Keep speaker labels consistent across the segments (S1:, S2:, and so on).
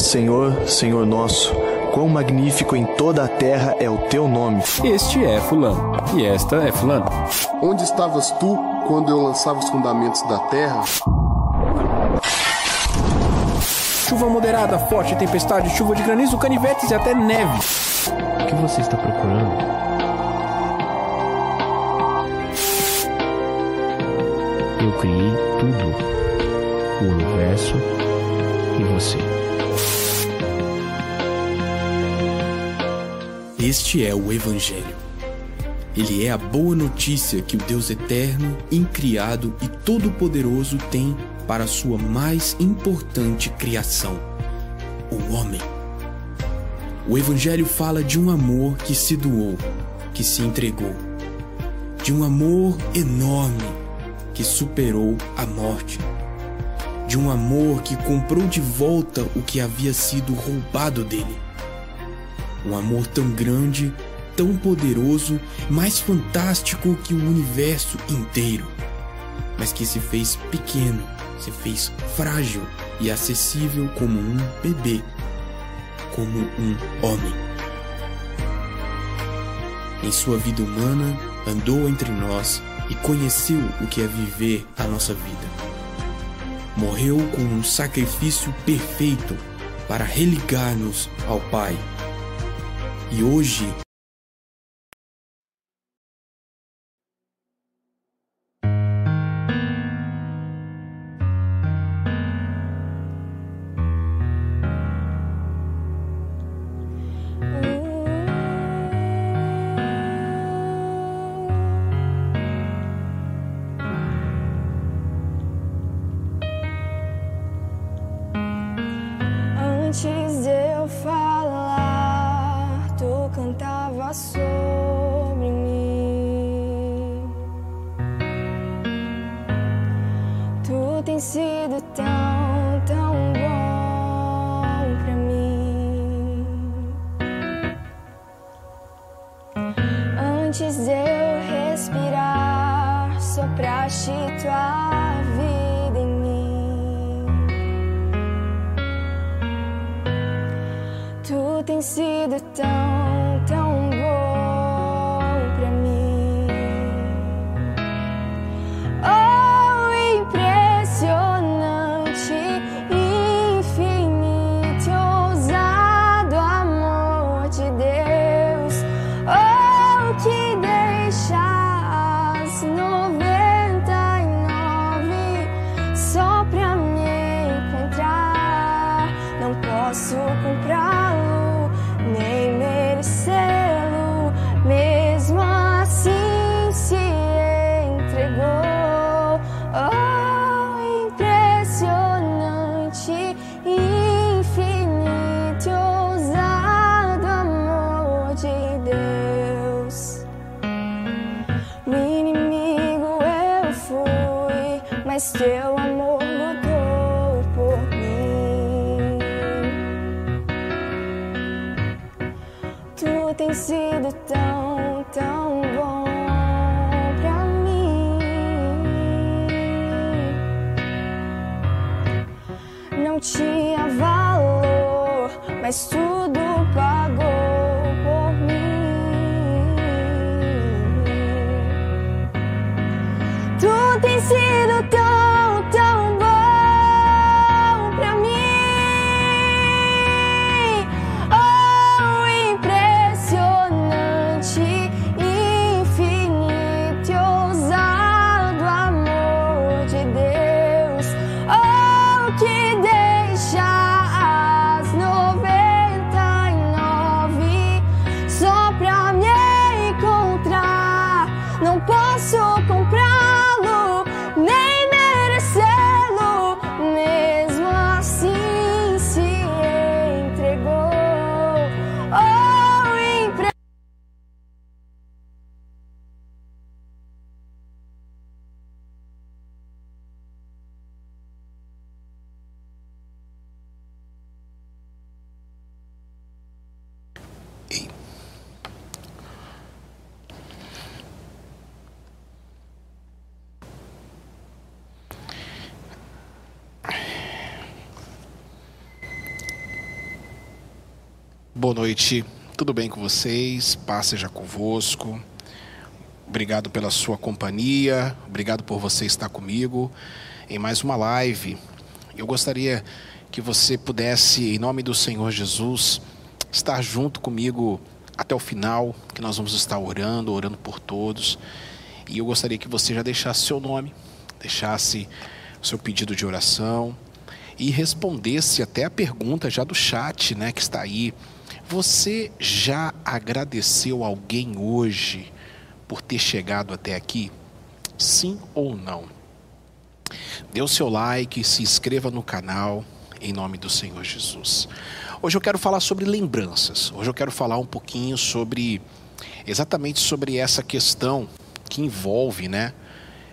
S1: Senhor, Senhor nosso, quão magnífico em toda a terra é o teu nome.
S2: Este é Fulano, e esta é Fulano.
S3: Onde estavas tu quando eu lançava os fundamentos da terra?
S2: Chuva moderada, forte tempestade, chuva de granizo, canivetes e até neve.
S4: O que você está procurando? Eu criei tudo: o universo e você.
S5: Este é o Evangelho. Ele é a boa notícia que o Deus eterno, incriado e todo-poderoso tem para a sua mais importante criação, o homem. O Evangelho fala de um amor que se doou, que se entregou, de um amor enorme que superou a morte, de um amor que comprou de volta o que havia sido roubado dele. Um amor tão grande, tão poderoso, mais fantástico que o universo inteiro, mas que se fez pequeno, se fez frágil e acessível como um bebê, como um homem. Em sua vida humana, andou entre nós e conheceu o que é viver a nossa vida. Morreu com um sacrifício perfeito para religar-nos ao Pai. E hoje
S6: Antes eu tu sobre mim. Tu tem sido tão, tão bom pra mim. Antes eu respirar, sopraste tua vida em mim. Tu tem sido tão,
S7: Boa noite, tudo bem com vocês? Paz seja convosco. Obrigado pela sua companhia, obrigado por você estar comigo em mais uma live. Eu gostaria que você pudesse, em nome do Senhor Jesus, estar junto comigo até o final, que nós vamos estar orando, orando por todos. E eu gostaria que você já deixasse seu nome, deixasse seu pedido de oração e respondesse até a pergunta já do chat, né, que está aí. Você já agradeceu alguém hoje por ter chegado até aqui? Sim ou não? Dê o seu like, se inscreva no canal, em nome do Senhor Jesus. Hoje eu quero falar sobre lembranças. Hoje eu quero falar um pouquinho sobre, exatamente sobre essa questão que envolve, né?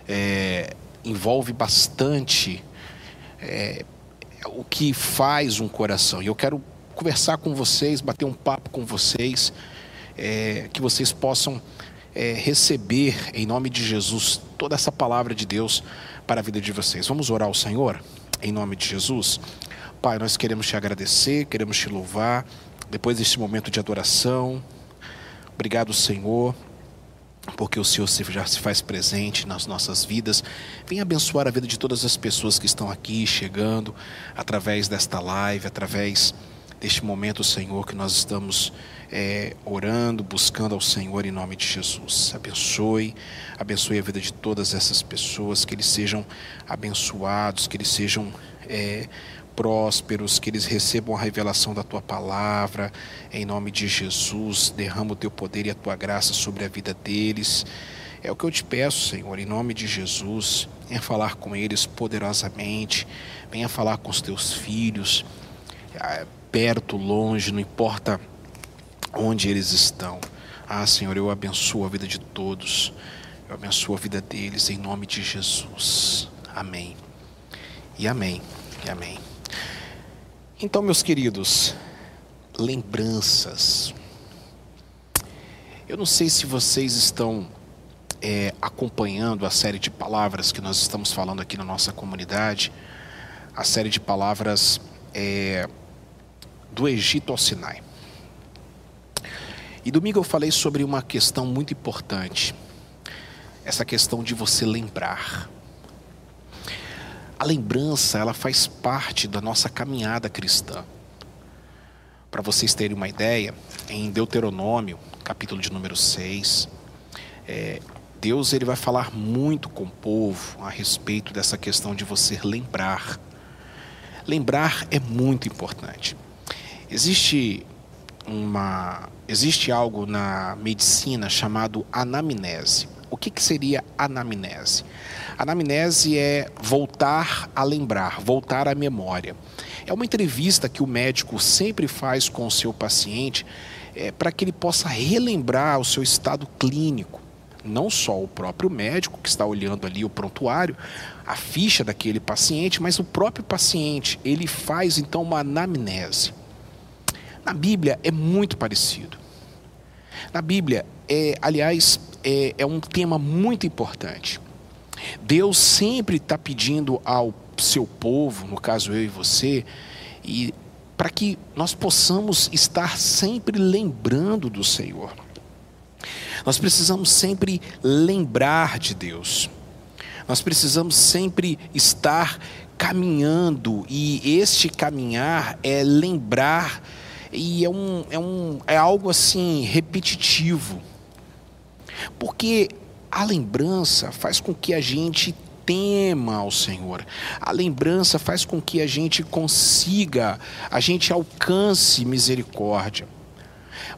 S7: É, envolve bastante é, o que faz um coração. E eu quero conversar com vocês, bater um papo com vocês, é, que vocês possam é, receber em nome de Jesus toda essa palavra de Deus para a vida de vocês. Vamos orar ao Senhor em nome de Jesus. Pai, nós queremos te agradecer, queremos te louvar depois deste momento de adoração. Obrigado, Senhor, porque o Senhor já se faz presente nas nossas vidas. Vem abençoar a vida de todas as pessoas que estão aqui chegando através desta live, através deste momento, Senhor, que nós estamos é, orando, buscando ao Senhor em nome de Jesus. Abençoe, abençoe a vida de todas essas pessoas, que eles sejam abençoados, que eles sejam é, prósperos, que eles recebam a revelação da tua palavra, em nome de Jesus. Derrama o teu poder e a tua graça sobre a vida deles. É o que eu te peço, Senhor, em nome de Jesus. Venha falar com eles poderosamente, venha falar com os teus filhos, ah, perto, longe, não importa onde eles estão. Ah, Senhor, eu abençoo a vida de todos, eu abençoo a vida deles, em nome de Jesus. Amém. E amém. E amém. Então, meus queridos, lembranças. Eu não sei se vocês estão é, acompanhando a série de palavras que nós estamos falando aqui na nossa comunidade, a série de palavras é, do Egito ao Sinai. E domingo eu falei sobre uma questão muito importante, essa questão de você lembrar. A lembrança, ela faz parte da nossa caminhada cristã. Para vocês terem uma ideia, em Deuteronômio, capítulo de número 6, é, Deus ele vai falar muito com o povo a respeito dessa questão de você lembrar. Lembrar é muito importante. Existe uma existe algo na medicina chamado anamnese. O que, que seria anamnese? Anamnese é voltar a lembrar, voltar à memória. É uma entrevista que o médico sempre faz com o seu paciente é, para que ele possa relembrar o seu estado clínico. Não só o próprio médico que está olhando ali o prontuário, a ficha daquele paciente, mas o próprio paciente. Ele faz então uma anamnese. Na Bíblia é muito parecido. Na Bíblia, é, aliás, é, é um tema muito importante. Deus sempre está pedindo ao seu povo, no caso eu e você, e para que nós possamos estar sempre lembrando do Senhor. Nós precisamos sempre lembrar de Deus. Nós precisamos sempre estar caminhando e este caminhar é lembrar e é um, é um é algo assim repetitivo. Porque a lembrança faz com que a gente tema ao Senhor. A lembrança faz com que a gente consiga, a gente alcance misericórdia.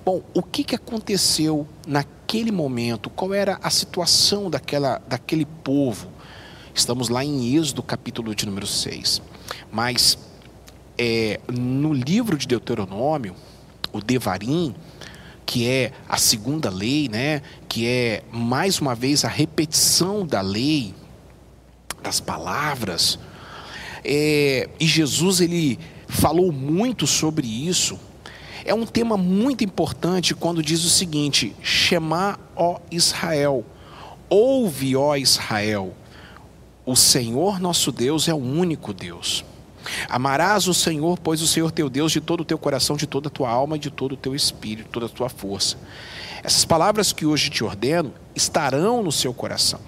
S7: Bom, o que, que aconteceu naquele momento? Qual era a situação daquela, daquele povo? Estamos lá em Êxodo, capítulo de número 6. Mas é, no livro de Deuteronômio, o Devarim, que é a segunda lei, né? que é mais uma vez a repetição da lei, das palavras. É, e Jesus ele falou muito sobre isso. É um tema muito importante quando diz o seguinte: Shema, ó Israel, ouve, ó Israel, o Senhor nosso Deus é o único Deus. Amarás o Senhor, pois o Senhor teu Deus, de todo o teu coração, de toda a tua alma de todo o teu espírito, toda a tua força. Essas palavras que hoje te ordeno estarão no seu coração.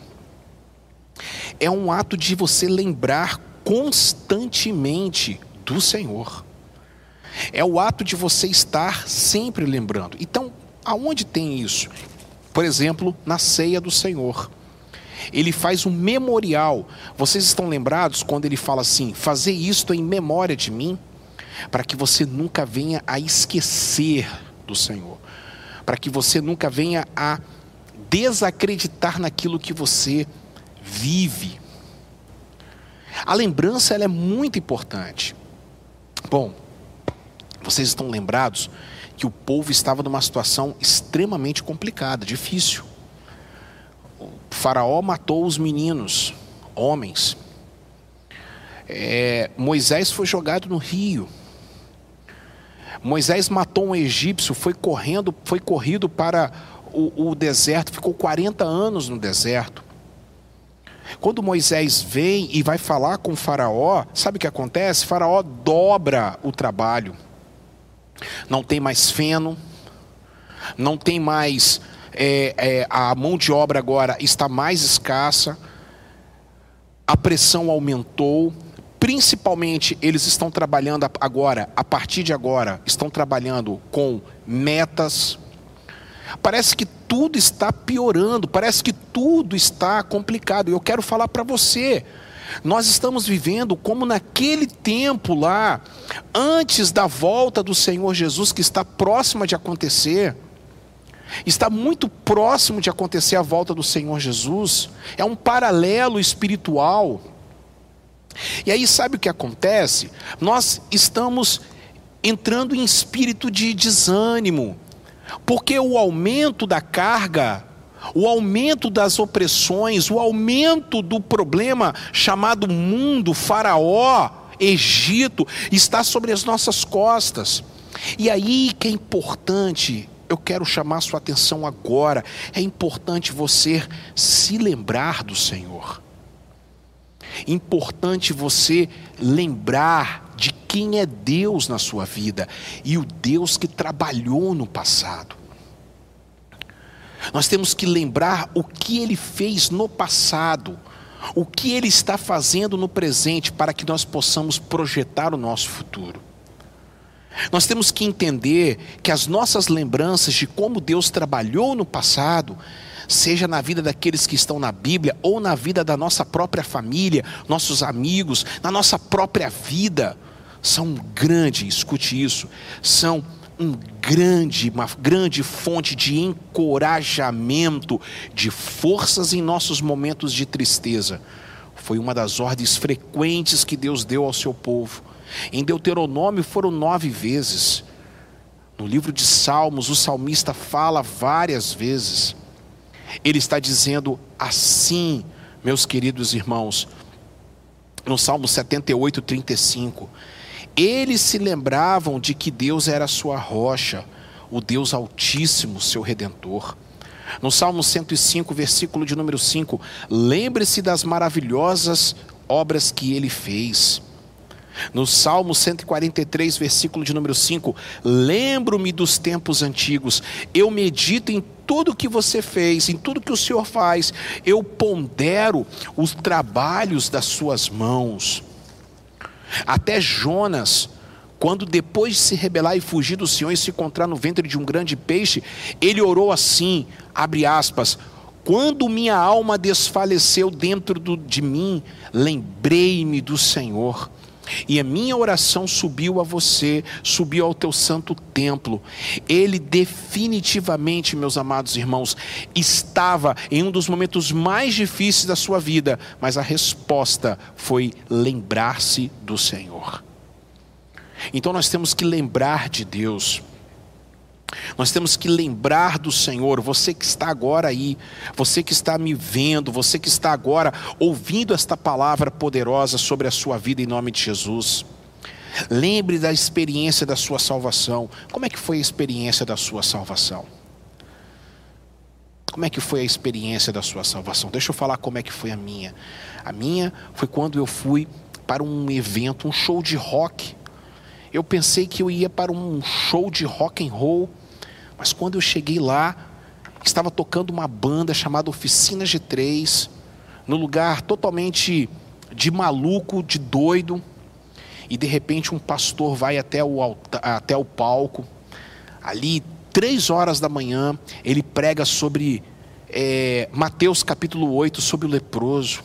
S7: É um ato de você lembrar constantemente do Senhor. É o ato de você estar sempre lembrando. Então, aonde tem isso? Por exemplo, na ceia do Senhor. Ele faz um memorial. Vocês estão lembrados quando ele fala assim: fazer isto em memória de mim, para que você nunca venha a esquecer do Senhor, para que você nunca venha a desacreditar naquilo que você vive. A lembrança ela é muito importante. Bom, vocês estão lembrados que o povo estava numa situação extremamente complicada, difícil. Faraó matou os meninos, homens. É, Moisés foi jogado no rio. Moisés matou um egípcio, foi correndo, foi corrido para o, o deserto, ficou 40 anos no deserto. Quando Moisés vem e vai falar com Faraó, sabe o que acontece? Faraó dobra o trabalho. Não tem mais feno, não tem mais. É, é, a mão de obra agora está mais escassa, a pressão aumentou, principalmente eles estão trabalhando agora, a partir de agora, estão trabalhando com metas. Parece que tudo está piorando, parece que tudo está complicado. E eu quero falar para você, nós estamos vivendo como naquele tempo lá, antes da volta do Senhor Jesus, que está próxima de acontecer. Está muito próximo de acontecer a volta do Senhor Jesus. É um paralelo espiritual. E aí, sabe o que acontece? Nós estamos entrando em espírito de desânimo, porque o aumento da carga o aumento das opressões, o aumento do problema chamado mundo, Faraó, Egito, está sobre as nossas costas. E aí que é importante, eu quero chamar sua atenção agora, é importante você se lembrar do Senhor. Importante você lembrar de quem é Deus na sua vida e o Deus que trabalhou no passado. Nós temos que lembrar o que ele fez no passado, o que ele está fazendo no presente, para que nós possamos projetar o nosso futuro. Nós temos que entender que as nossas lembranças de como Deus trabalhou no passado, seja na vida daqueles que estão na Bíblia ou na vida da nossa própria família, nossos amigos, na nossa própria vida, são grande, escute isso, são um grande, uma grande fonte de encorajamento, de forças em nossos momentos de tristeza. Foi uma das ordens frequentes que Deus deu ao seu povo. Em Deuteronômio foram nove vezes. No livro de Salmos, o salmista fala várias vezes. Ele está dizendo assim, meus queridos irmãos, no Salmo 78, 35. Eles se lembravam de que Deus era sua rocha, o Deus Altíssimo, seu redentor. No Salmo 105, versículo de número 5, lembre-se das maravilhosas obras que ele fez. No Salmo 143, versículo de número 5, lembro-me dos tempos antigos, eu medito em tudo que você fez, em tudo que o Senhor faz, eu pondero os trabalhos das suas mãos. Até Jonas, quando depois de se rebelar e fugir do Senhor e se encontrar no ventre de um grande peixe, ele orou assim, abre aspas, quando minha alma desfaleceu dentro do, de mim, lembrei-me do Senhor e a minha oração subiu a você, subiu ao teu santo templo. Ele definitivamente, meus amados irmãos, estava em um dos momentos mais difíceis da sua vida, mas a resposta foi lembrar-se do Senhor. Então nós temos que lembrar de Deus. Nós temos que lembrar do Senhor, você que está agora aí, você que está me vendo, você que está agora ouvindo esta palavra poderosa sobre a sua vida em nome de Jesus. Lembre da experiência da sua salvação. Como é que foi a experiência da sua salvação? Como é que foi a experiência da sua salvação? Deixa eu falar como é que foi a minha. A minha foi quando eu fui para um evento, um show de rock. Eu pensei que eu ia para um show de rock and roll, mas quando eu cheguei lá, estava tocando uma banda chamada Oficina G3, no lugar totalmente de maluco, de doido, e de repente um pastor vai até o, até o palco, ali, três horas da manhã, ele prega sobre é, Mateus capítulo 8, sobre o leproso.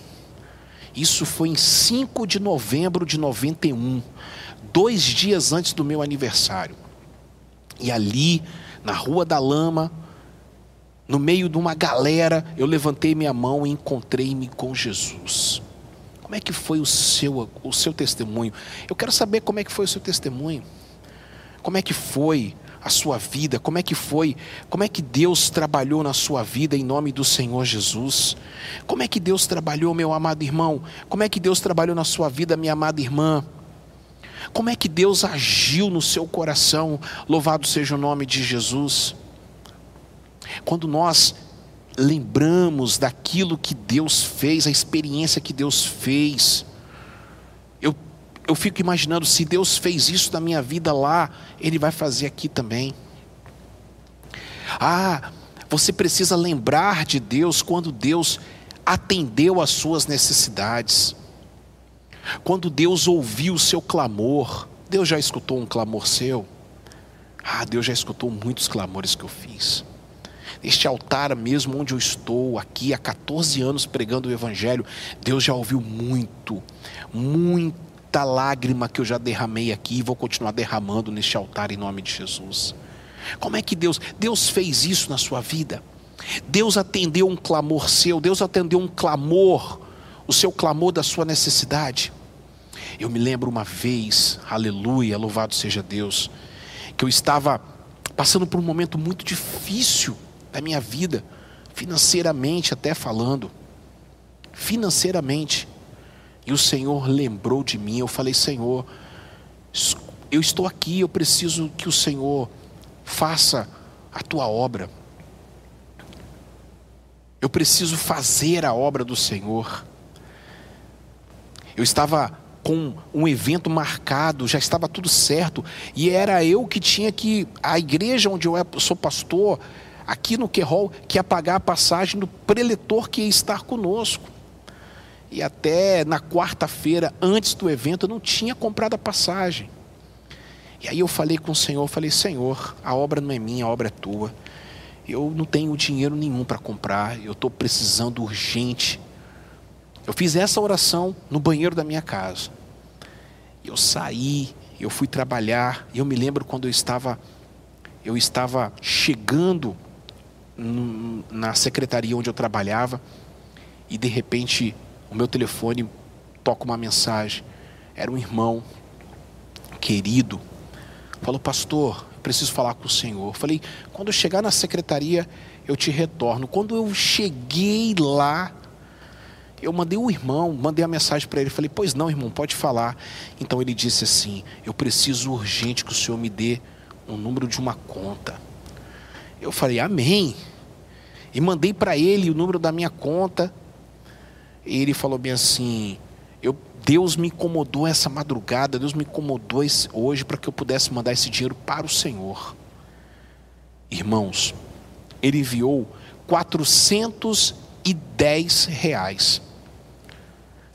S7: Isso foi em 5 de novembro de 91, dois dias antes do meu aniversário. E ali, na Rua da Lama, no meio de uma galera, eu levantei minha mão e encontrei-me com Jesus. Como é que foi o seu, o seu testemunho? Eu quero saber como é que foi o seu testemunho. Como é que foi a sua vida? Como é que foi? Como é que Deus trabalhou na sua vida em nome do Senhor Jesus? Como é que Deus trabalhou, meu amado irmão? Como é que Deus trabalhou na sua vida, minha amada irmã? Como é que Deus agiu no seu coração? Louvado seja o nome de Jesus. Quando nós lembramos daquilo que Deus fez, a experiência que Deus fez, eu, eu fico imaginando, se Deus fez isso na minha vida lá, Ele vai fazer aqui também. Ah, você precisa lembrar de Deus quando Deus atendeu às suas necessidades. Quando Deus ouviu o seu clamor, Deus já escutou um clamor seu? Ah, Deus já escutou muitos clamores que eu fiz este altar mesmo onde eu estou, aqui há 14 anos pregando o Evangelho, Deus já ouviu muito, muita lágrima que eu já derramei aqui e vou continuar derramando neste altar em nome de Jesus. Como é que Deus, Deus fez isso na sua vida? Deus atendeu um clamor seu, Deus atendeu um clamor, o seu clamor da sua necessidade. Eu me lembro uma vez, aleluia, louvado seja Deus, que eu estava passando por um momento muito difícil da minha vida, financeiramente até falando. Financeiramente. E o Senhor lembrou de mim. Eu falei, Senhor, eu estou aqui, eu preciso que o Senhor faça a tua obra. Eu preciso fazer a obra do Senhor. Eu estava com um evento marcado, já estava tudo certo, e era eu que tinha que. A igreja onde eu é, sou pastor, aqui no Querol que ia pagar a passagem do preletor que ia estar conosco. E até na quarta-feira, antes do evento, eu não tinha comprado a passagem. E aí eu falei com o Senhor, falei, Senhor, a obra não é minha, a obra é tua. Eu não tenho dinheiro nenhum para comprar, eu estou precisando urgente. Eu fiz essa oração no banheiro da minha casa. Eu saí, eu fui trabalhar, eu me lembro quando eu estava eu estava chegando na secretaria onde eu trabalhava e de repente o meu telefone toca uma mensagem. Era um irmão querido. Falou, pastor, eu preciso falar com o senhor. falei, quando eu chegar na secretaria, eu te retorno. Quando eu cheguei lá, eu mandei um irmão, mandei a mensagem para ele. Falei, pois não, irmão, pode falar. Então ele disse assim: Eu preciso urgente que o senhor me dê o um número de uma conta. Eu falei, Amém. E mandei para ele o número da minha conta. E ele falou bem assim: eu, Deus me incomodou essa madrugada, Deus me incomodou hoje para que eu pudesse mandar esse dinheiro para o Senhor. Irmãos, ele enviou 410 reais.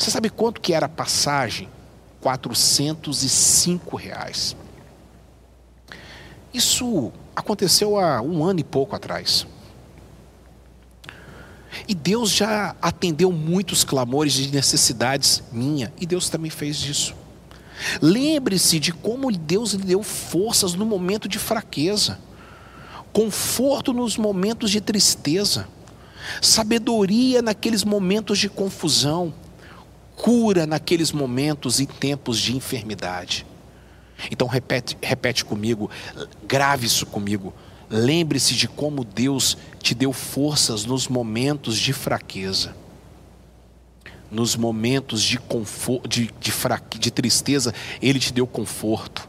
S7: Você sabe quanto que era a passagem? 405 reais. Isso aconteceu há um ano e pouco atrás. E Deus já atendeu muitos clamores de necessidades minha, e Deus também fez isso. Lembre-se de como Deus lhe deu forças no momento de fraqueza, conforto nos momentos de tristeza, sabedoria naqueles momentos de confusão, cura naqueles momentos e tempos de enfermidade. Então repete, repete comigo, grave isso comigo. Lembre-se de como Deus te deu forças nos momentos de fraqueza, nos momentos de, conforto, de, de, de tristeza, Ele te deu conforto,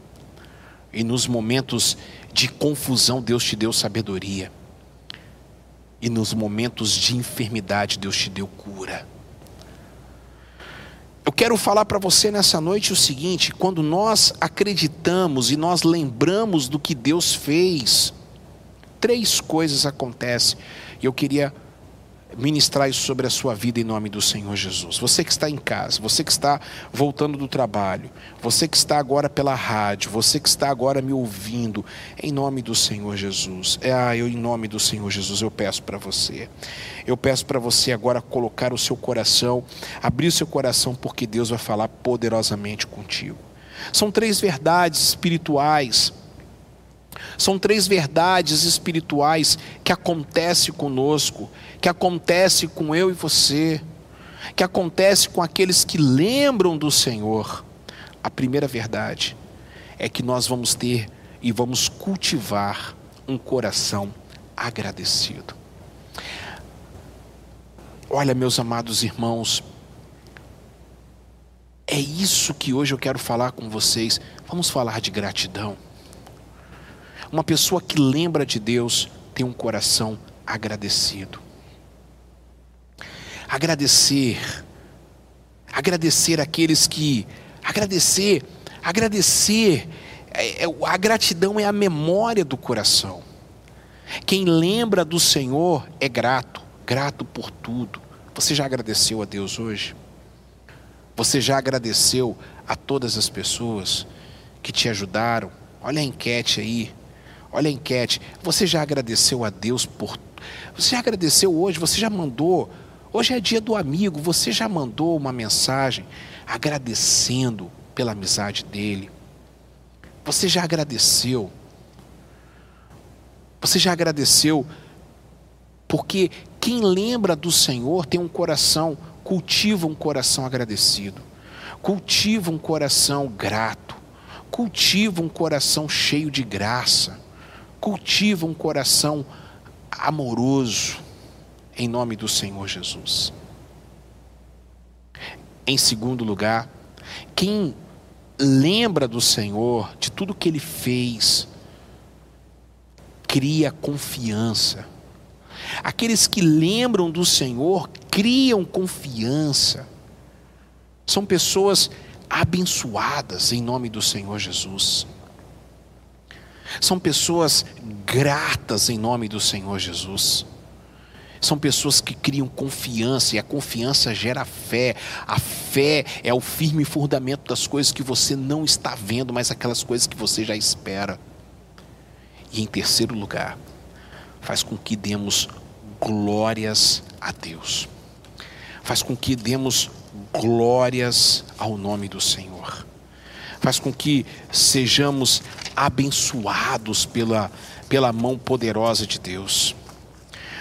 S7: e nos momentos de confusão, Deus te deu sabedoria, e nos momentos de enfermidade, Deus te deu cura. Eu quero falar para você nessa noite o seguinte: quando nós acreditamos e nós lembramos do que Deus fez, três coisas acontecem. E eu queria ministrar isso sobre a sua vida em nome do Senhor Jesus. Você que está em casa, você que está voltando do trabalho, você que está agora pela rádio, você que está agora me ouvindo, em nome do Senhor Jesus. É, ah, eu em nome do Senhor Jesus eu peço para você. Eu peço para você agora colocar o seu coração, abrir o seu coração porque Deus vai falar poderosamente contigo. São três verdades espirituais são três verdades espirituais que acontecem conosco, que acontece com eu e você, que acontece com aqueles que lembram do Senhor. A primeira verdade é que nós vamos ter e vamos cultivar um coração agradecido. Olha, meus amados irmãos, é isso que hoje eu quero falar com vocês. Vamos falar de gratidão. Uma pessoa que lembra de Deus tem um coração agradecido. Agradecer, agradecer aqueles que, agradecer, agradecer, é, é, a gratidão é a memória do coração. Quem lembra do Senhor é grato, grato por tudo. Você já agradeceu a Deus hoje? Você já agradeceu a todas as pessoas que te ajudaram? Olha a enquete aí. Olha a enquete. Você já agradeceu a Deus por. Você já agradeceu hoje? Você já mandou? Hoje é dia do amigo. Você já mandou uma mensagem agradecendo pela amizade dele? Você já agradeceu? Você já agradeceu? Porque quem lembra do Senhor tem um coração, cultiva um coração agradecido, cultiva um coração grato, cultiva um coração cheio de graça cultiva um coração amoroso em nome do Senhor Jesus. Em segundo lugar, quem lembra do Senhor, de tudo que ele fez, cria confiança. Aqueles que lembram do Senhor criam confiança. São pessoas abençoadas em nome do Senhor Jesus. São pessoas gratas em nome do Senhor Jesus. São pessoas que criam confiança e a confiança gera fé. A fé é o firme fundamento das coisas que você não está vendo, mas aquelas coisas que você já espera. E em terceiro lugar, faz com que demos glórias a Deus. Faz com que demos glórias ao nome do Senhor. Faz com que sejamos abençoados pela, pela mão poderosa de Deus.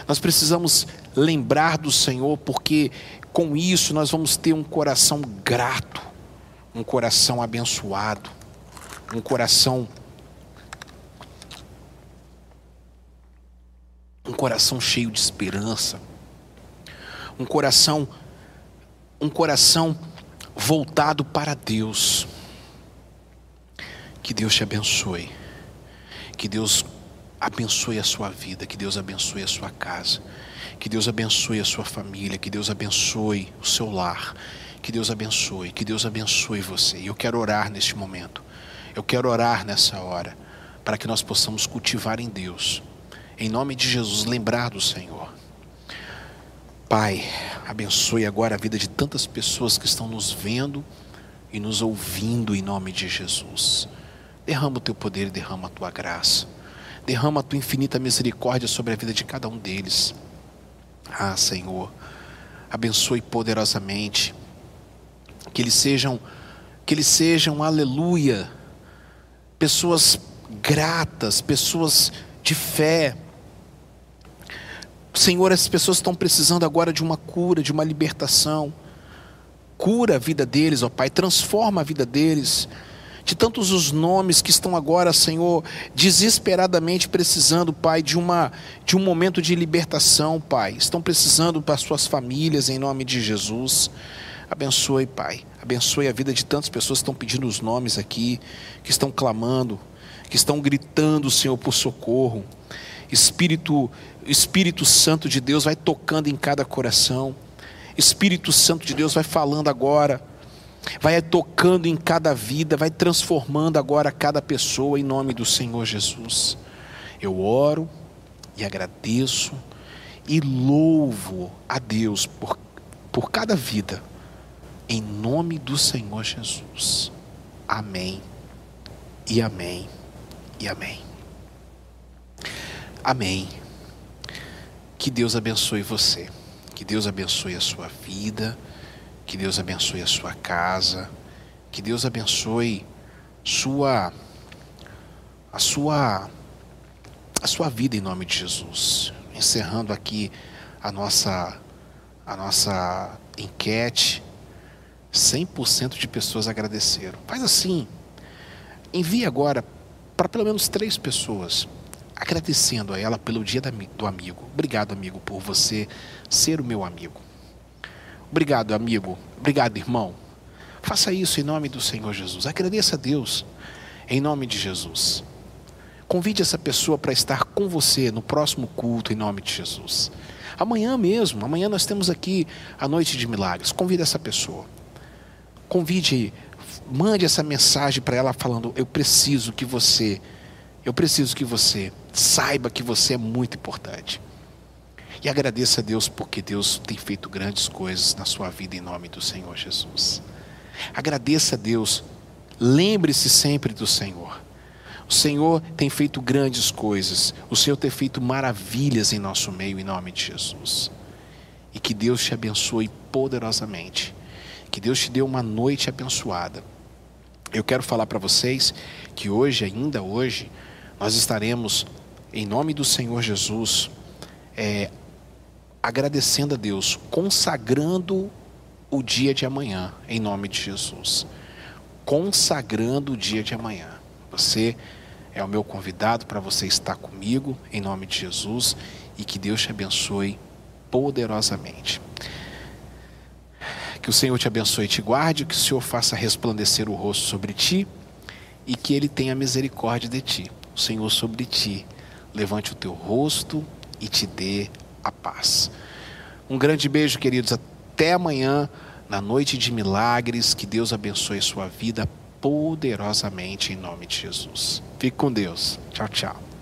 S7: Nós precisamos lembrar do Senhor, porque com isso nós vamos ter um coração grato, um coração abençoado, um coração um coração cheio de esperança, um coração um coração voltado para Deus. Que Deus te abençoe. Que Deus abençoe a sua vida, que Deus abençoe a sua casa, que Deus abençoe a sua família, que Deus abençoe o seu lar, que Deus abençoe, que Deus abençoe você. E eu quero orar neste momento. Eu quero orar nessa hora para que nós possamos cultivar em Deus. Em nome de Jesus, lembrar do Senhor. Pai, abençoe agora a vida de tantas pessoas que estão nos vendo e nos ouvindo em nome de Jesus. Derrama o teu poder derrama a tua graça. Derrama a tua infinita misericórdia sobre a vida de cada um deles. Ah, Senhor, abençoe poderosamente. Que eles sejam, que eles sejam, aleluia, pessoas gratas, pessoas de fé. Senhor, essas pessoas estão precisando agora de uma cura, de uma libertação. Cura a vida deles, ó Pai, transforma a vida deles de tantos os nomes que estão agora, Senhor, desesperadamente precisando, Pai, de uma de um momento de libertação, Pai. Estão precisando para suas famílias em nome de Jesus. Abençoe, Pai. Abençoe a vida de tantas pessoas que estão pedindo os nomes aqui, que estão clamando, que estão gritando, Senhor, por socorro. Espírito, Espírito Santo de Deus vai tocando em cada coração. Espírito Santo de Deus vai falando agora vai tocando em cada vida, vai transformando agora cada pessoa em nome do Senhor Jesus. Eu oro e agradeço e louvo a Deus por, por cada vida, em nome do Senhor Jesus. Amém e amém e amém. Amém. Que Deus abençoe você, que Deus abençoe a sua vida, que Deus abençoe a sua casa, que Deus abençoe sua a sua a sua vida em nome de Jesus. Encerrando aqui a nossa a nossa enquete, 100% de pessoas agradeceram. Faz assim, envie agora para pelo menos três pessoas, agradecendo a ela pelo dia do amigo. Obrigado, amigo, por você ser o meu amigo. Obrigado, amigo. Obrigado, irmão. Faça isso em nome do Senhor Jesus. Agradeça a Deus em nome de Jesus. Convide essa pessoa para estar com você no próximo culto em nome de Jesus. Amanhã mesmo, amanhã nós temos aqui a noite de milagres. Convide essa pessoa. Convide, mande essa mensagem para ela falando: "Eu preciso que você, eu preciso que você saiba que você é muito importante". E agradeça a Deus porque Deus tem feito grandes coisas na sua vida em nome do Senhor Jesus. Agradeça a Deus. Lembre-se sempre do Senhor. O Senhor tem feito grandes coisas. O Senhor tem feito maravilhas em nosso meio, em nome de Jesus. E que Deus te abençoe poderosamente. Que Deus te dê uma noite abençoada. Eu quero falar para vocês que hoje, ainda hoje, nós estaremos, em nome do Senhor Jesus, é, agradecendo a Deus, consagrando o dia de amanhã, em nome de Jesus. Consagrando o dia de amanhã. Você é o meu convidado para você estar comigo, em nome de Jesus, e que Deus te abençoe poderosamente. Que o Senhor te abençoe e te guarde, que o Senhor faça resplandecer o rosto sobre ti e que Ele tenha misericórdia de ti. O Senhor sobre ti levante o teu rosto e te dê a paz. Um grande beijo, queridos. Até amanhã, na noite de milagres. Que Deus abençoe sua vida poderosamente em nome de Jesus. Fique com Deus. Tchau, tchau.